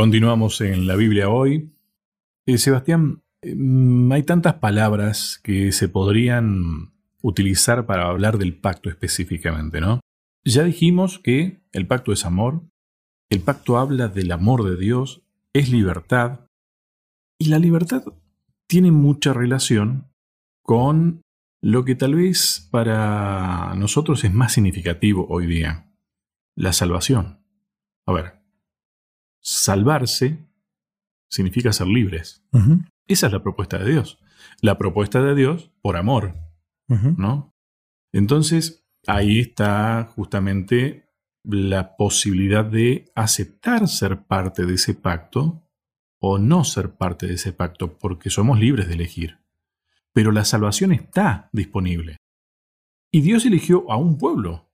Continuamos en la Biblia hoy. Eh, Sebastián, mm, hay tantas palabras que se podrían utilizar para hablar del pacto específicamente, ¿no? Ya dijimos que el pacto es amor, el pacto habla del amor de Dios, es libertad, y la libertad tiene mucha relación con lo que tal vez para nosotros es más significativo hoy día, la salvación. A ver, salvarse significa ser libres. Esa es la propuesta de Dios. La propuesta de Dios por amor, ¿no? Entonces, ahí está justamente la posibilidad de aceptar ser parte de ese pacto o no ser parte de ese pacto, porque somos libres de elegir. Pero la salvación está disponible. Y Dios eligió a un pueblo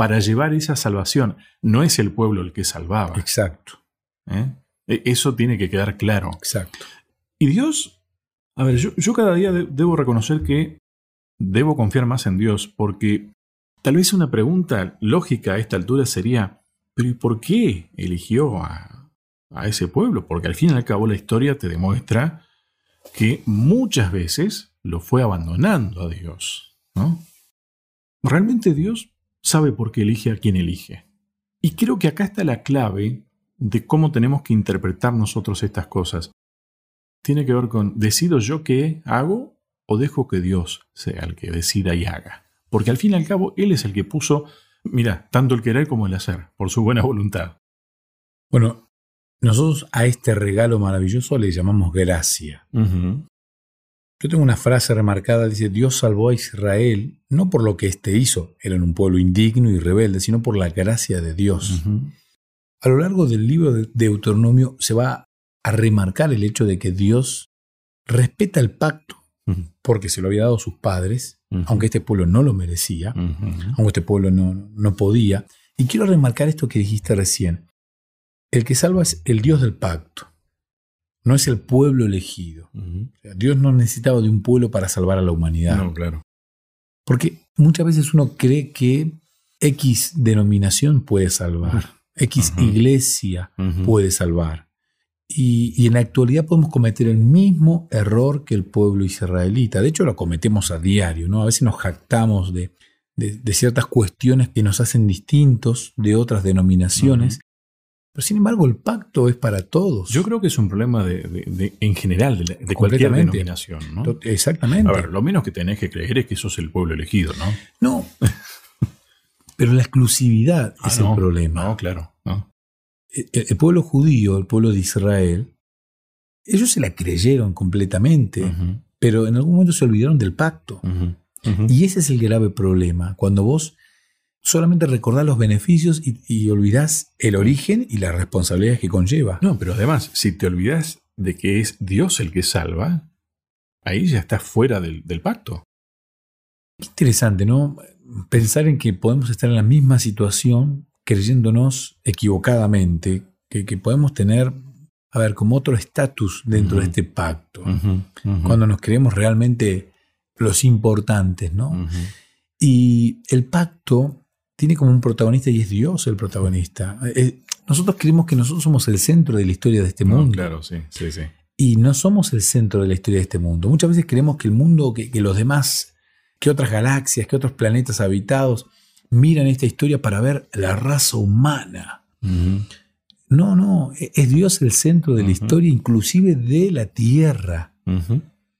para llevar esa salvación. No es el pueblo el que salvaba. Exacto. ¿eh? E, eso tiene que quedar claro. Exacto. Y Dios, a ver, yo, cada día debo reconocer que debo confiar más en Dios, porque tal vez una pregunta lógica a esta altura sería, pero ¿y por qué eligió a, a ese pueblo? Porque al fin y al cabo la historia te demuestra que muchas veces lo fue abandonando a Dios. ¿no? Realmente Dios sabe por qué elige a quien elige. Y creo que acá está la clave de cómo tenemos que interpretar nosotros estas cosas. Tiene que ver con, ¿decido yo qué hago o dejo que Dios sea el que decida y haga? Porque al fin y al cabo Él es el que puso, mira, tanto el querer como el hacer, por su buena voluntad. Bueno, nosotros a este regalo maravilloso le llamamos gracia. Yo tengo una frase remarcada, dice, Dios salvó a Israel no por lo que éste hizo, eran un pueblo indigno y rebelde, sino por la gracia de Dios. A lo largo del libro de Deuteronomio se va a remarcar el hecho de que Dios respeta el pacto, porque se lo había dado a sus padres, aunque este pueblo no lo merecía, aunque este pueblo no, no podía. Y quiero remarcar esto que dijiste recién. El que salva es el Dios del pacto no es el pueblo elegido. Dios no necesitaba de un pueblo para salvar a la humanidad. No, claro. Porque muchas veces uno cree que X denominación puede salvar, X iglesia puede salvar. Y, en la actualidad podemos cometer el mismo error que el pueblo israelita. De hecho, lo cometemos a diario, ¿no? A veces nos jactamos de, ciertas cuestiones que nos hacen distintos de otras denominaciones pero sin embargo, el pacto es para todos. Yo creo que es un problema de, en general, de, cualquier denominación. ¿no? Exactamente. A ver, lo menos que tenés que creer es que sos el pueblo elegido, ¿no? No. Pero la exclusividad ah, es el problema. No, claro. El, pueblo judío, el pueblo de Israel, ellos se la creyeron completamente, pero en algún momento se olvidaron del pacto. Y ese es el grave problema. Cuando vos solamente recordar los beneficios y, olvidas el origen y las responsabilidades que conlleva. No, pero además, si te olvidas de que es Dios el que salva, ahí ya estás fuera del, pacto. Qué interesante, ¿no? Pensar en que podemos estar en la misma situación creyéndonos equivocadamente, que, podemos tener, a ver, como otro estatus dentro de este pacto, cuando nos creemos realmente los importantes, ¿no? Y el pacto tiene como un protagonista y es Dios el protagonista. Eh, nosotros creemos que nosotros somos el centro de la historia de este mundo. claro, sí, sí, sí. Y no somos el centro de la historia de este mundo. Muchas veces creemos que el mundo, que, los demás, que otras galaxias, que otros planetas habitados, miran esta historia para ver la raza humana. No, no, e, es Dios el centro de la historia, inclusive de la Tierra.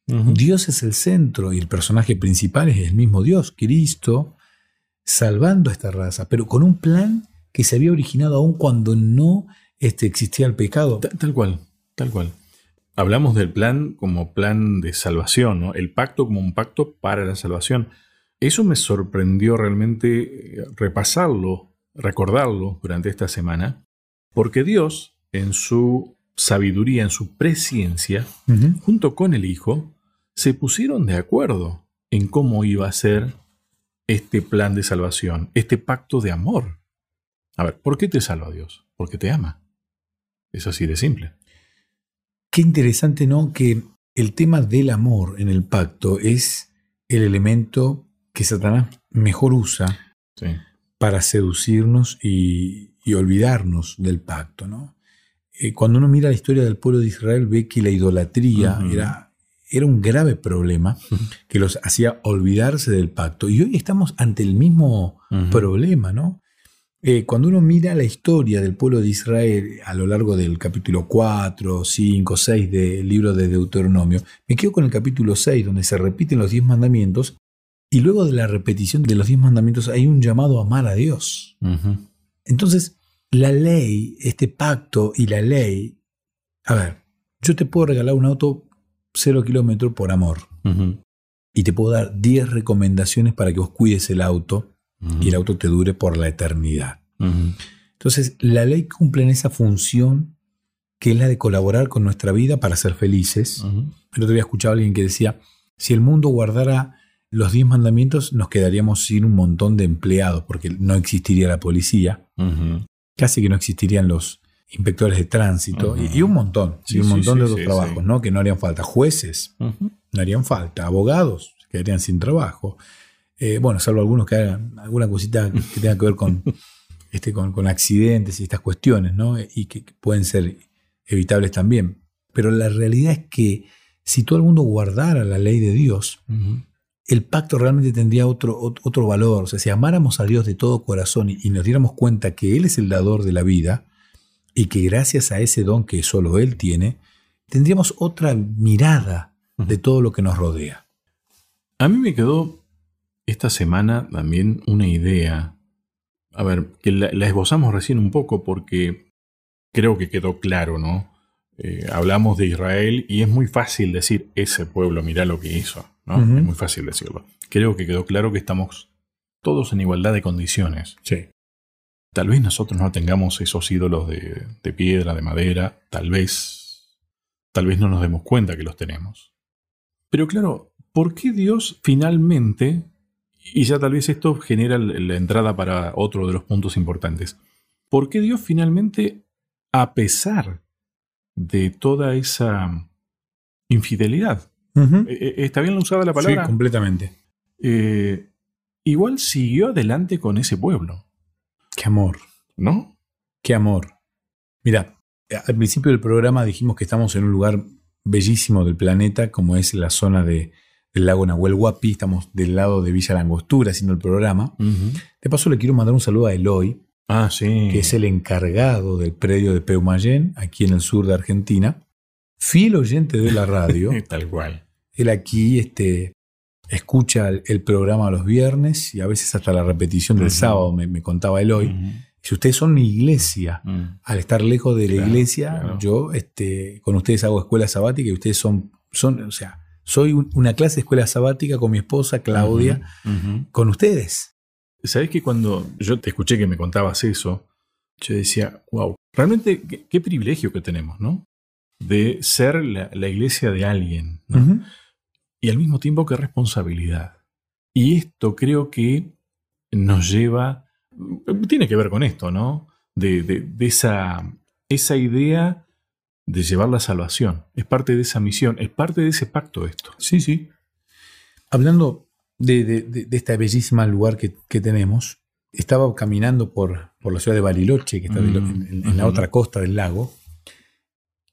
Dios es el centro y el personaje principal es el mismo Dios, Cristo, salvando a esta raza, pero con un plan que se había originado aún cuando no este, existía el pecado. Tal, cual, tal cual. Hablamos del plan como plan de salvación, ¿no? el pacto como un pacto para la salvación. Eso me sorprendió realmente eh, repasarlo, recordarlo durante esta semana, porque Dios, en su sabiduría, en su presciencia, junto con el Hijo, se pusieron de acuerdo en cómo iba a ser este plan de salvación, este pacto de amor. A ver, ¿por qué te salva Dios? Porque te ama. Es así de simple. Qué interesante, ¿no? Que el tema del amor en el pacto es el elemento que Satanás mejor usa para seducirnos y, olvidarnos del pacto, ¿no? eh, cuando uno mira la historia del pueblo de Israel, ve que la idolatría era, era un grave problema que los hacía olvidarse del pacto. Y hoy estamos ante el mismo problema, ¿no? Eh, cuando uno mira la historia del pueblo de Israel a lo largo del capítulo 4, 5, 6 del libro de Deuteronomio, me quedo con el capítulo 6, donde se repiten los diez mandamientos, y luego de la repetición de los diez mandamientos hay un llamado a amar a Dios. Entonces, la ley, este pacto y la ley, a ver, yo te puedo regalar un auto cero kilómetros por amor. Y te puedo dar 10 recomendaciones para que vos cuides el auto y el auto te dure por la eternidad. Entonces, la ley cumple en esa función que es la de colaborar con nuestra vida para ser felices. El otro día escuchado a alguien que decía, si el mundo guardara los 10 mandamientos, nos quedaríamos sin un montón de empleados, porque no existiría la policía, casi que no existirían los inspectores de tránsito, y, un montón, y un montón de otros trabajos, ¿no? Que no harían falta. Jueces, no harían falta. Abogados, quedarían sin trabajo. Eh, bueno, salvo algunos que hagan alguna cosita que tenga que ver con, este, con, accidentes y estas cuestiones, ¿no? Y que, pueden ser evitables también. Pero la realidad es que si todo el mundo guardara la ley de Dios, el pacto realmente tendría otro, otro valor. O sea, si amáramos a Dios de todo corazón y, nos diéramos cuenta que Él es el dador de la vida y que gracias a ese don que solo Él tiene, tendríamos otra mirada de todo lo que nos rodea. A mí me quedó esta semana también una idea, a ver, que la, esbozamos recién un poco porque creo que quedó claro, ¿no? Eh, hablamos de Israel y es muy fácil decir, ese pueblo, mira lo que hizo, ¿no? Es muy fácil decirlo. Creo que quedó claro que estamos todos en igualdad de condiciones. Sí. Tal vez nosotros no tengamos esos ídolos de, de piedra, de madera, tal vez, tal vez no nos demos cuenta que los tenemos. Pero claro, ¿por qué Dios finalmente y ya tal vez esto genera la entrada para otro de los puntos importantes. ¿Por qué Dios finalmente, a pesar de toda esa infidelidad, e, e, ¿está bien usada la palabra? Sí, completamente. Eh, igual siguió adelante con ese pueblo. Qué amor. ¿No? Qué amor. Mira, al principio del programa dijimos que estamos en un lugar bellísimo del planeta, como es la zona de, del lago Nahuel Huapi, estamos del lado de Villa Langostura haciendo el programa. De paso le quiero mandar un saludo a Eloy, ah, sí. que es el encargado del predio de Peumayén, aquí en el sur de Argentina, fiel oyente de la radio. Tal cual. Él aquí este, escucha el, programa los viernes y a veces hasta la repetición del sábado, me, contaba Eloy. Si ustedes son mi iglesia, al estar lejos de la iglesia, yo este, con ustedes hago escuela sabática y ustedes son, son o sea, soy una clase de escuela sabática con mi esposa Claudia, con ustedes. Sabes que cuando yo te escuché que me contabas eso, yo decía, wow, realmente qué, privilegio que tenemos, ¿no? De ser la, iglesia de alguien, Y al mismo tiempo qué responsabilidad. Y esto creo que nos lleva, tiene que ver con esto, ¿no? De, de esa, esa idea de llevar la salvación. Es parte de esa misión, es parte de ese pacto esto. Sí, sí. Hablando de, este bellísimo lugar que, tenemos, estaba caminando por, por, la ciudad de Bariloche, que está en, mm, la otra costa del lago,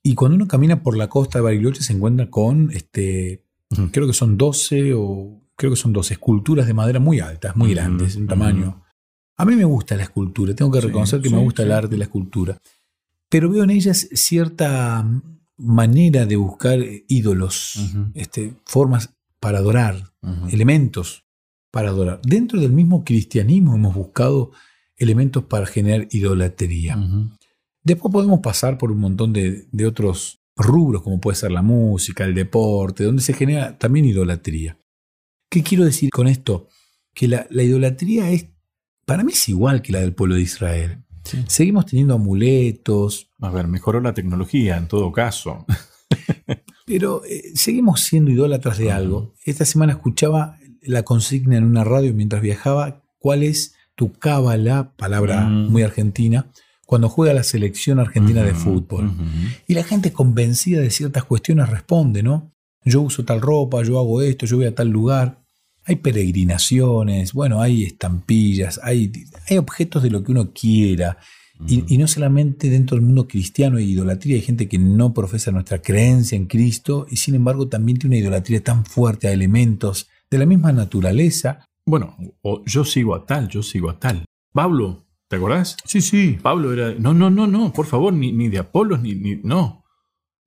y cuando uno camina por la costa de Bariloche se encuentra con, este, creo que son 12 o creo que son 12 esculturas de madera muy altas, muy grandes, en tamaño. A mí me gusta la escultura, tengo que reconocer que me gusta el arte de la escultura pero veo en ellas cierta manera de buscar ídolos, este, formas para adorar, elementos para adorar. Dentro del mismo cristianismo hemos buscado elementos para generar idolatría. Después podemos pasar por un montón de, otros rubros, como puede ser la música, el deporte, donde se genera también idolatría. ¿Qué quiero decir con esto? Que la, la idolatría es, para mí es igual que la del pueblo de Israel. Seguimos teniendo amuletos. A ver, mejoró la tecnología en todo caso. pero eh, seguimos siendo idólatras de algo. Esta semana escuchaba la consigna en una radio mientras viajaba, ¿cuál es tu cábala, palabra mm. muy argentina, cuando juega la selección argentina de fútbol? Y la gente convencida de ciertas cuestiones responde, ¿no? Yo uso tal ropa, yo hago esto, yo voy a tal lugar. Hay peregrinaciones, bueno, hay estampillas, hay, hay objetos de lo que uno quiera. Y, no solamente dentro del mundo cristiano hay idolatría, hay gente que no profesa nuestra creencia en Cristo y sin embargo también tiene una idolatría tan fuerte a elementos de la misma naturaleza. Bueno, o yo sigo a tal, yo sigo a tal. Pablo, ¿te acordás? Sí, sí. Pablo era, no, no, no, no, por favor, ni, ni de Apolos, ni, ni, no,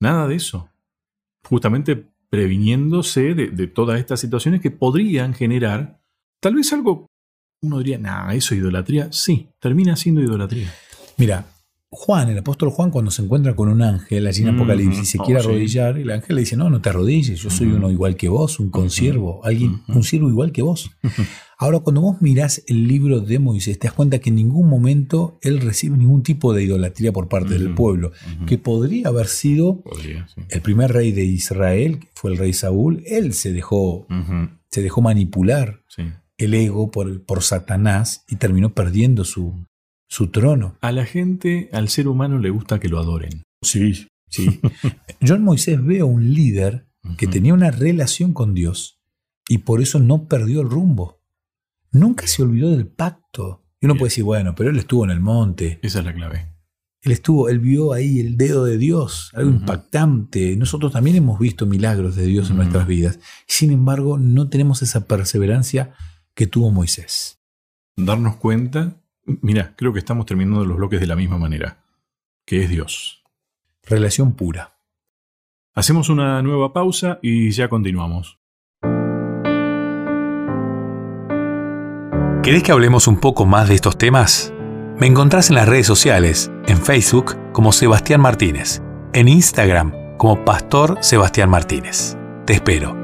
nada de eso. Justamente previniéndose de, de todas estas situaciones que podrían generar tal vez algo, uno diría, nada, eso es idolatría. Sí, termina siendo idolatría. Mira, Juan, el apóstol Juan, cuando se encuentra con un ángel allí en mm, Apocalipsis y se oh, quiere arrodillar, el ángel le dice, no, no te arrodilles, yo soy uno igual que vos, un consiervo, alguien, un siervo igual que vos. Ahora, cuando vos mirás el libro de Moisés, te das cuenta que en ningún momento él recibe ningún tipo de idolatría por parte del pueblo, que podría haber sido el primer rey de Israel, que fue el rey Saúl, él se dejó, se dejó manipular el ego por, por Satanás y terminó perdiendo su, su trono. A la gente, al ser humano, le gusta que lo adoren. Sí, sí. Yo en Moisés veo un líder que tenía una relación con Dios y por eso no perdió el rumbo. Nunca se olvidó del pacto. Y uno puede decir, bueno, pero él estuvo en el monte. Esa es la clave. Él estuvo, él vio ahí el dedo de Dios, algo impactante. Nosotros también hemos visto milagros de Dios en nuestras vidas. Sin embargo, no tenemos esa perseverancia que tuvo Moisés. Darnos cuenta Mira, creo que estamos terminando los bloques de la misma manera, que es Dios. Relación pura. Hacemos una nueva pausa y ya continuamos. ¿Querés que hablemos un poco más de estos temas? Me encontrás en las redes sociales, en Facebook como Sebastián Martínez, en Instagram como Pastor Sebastián Martínez. Te espero.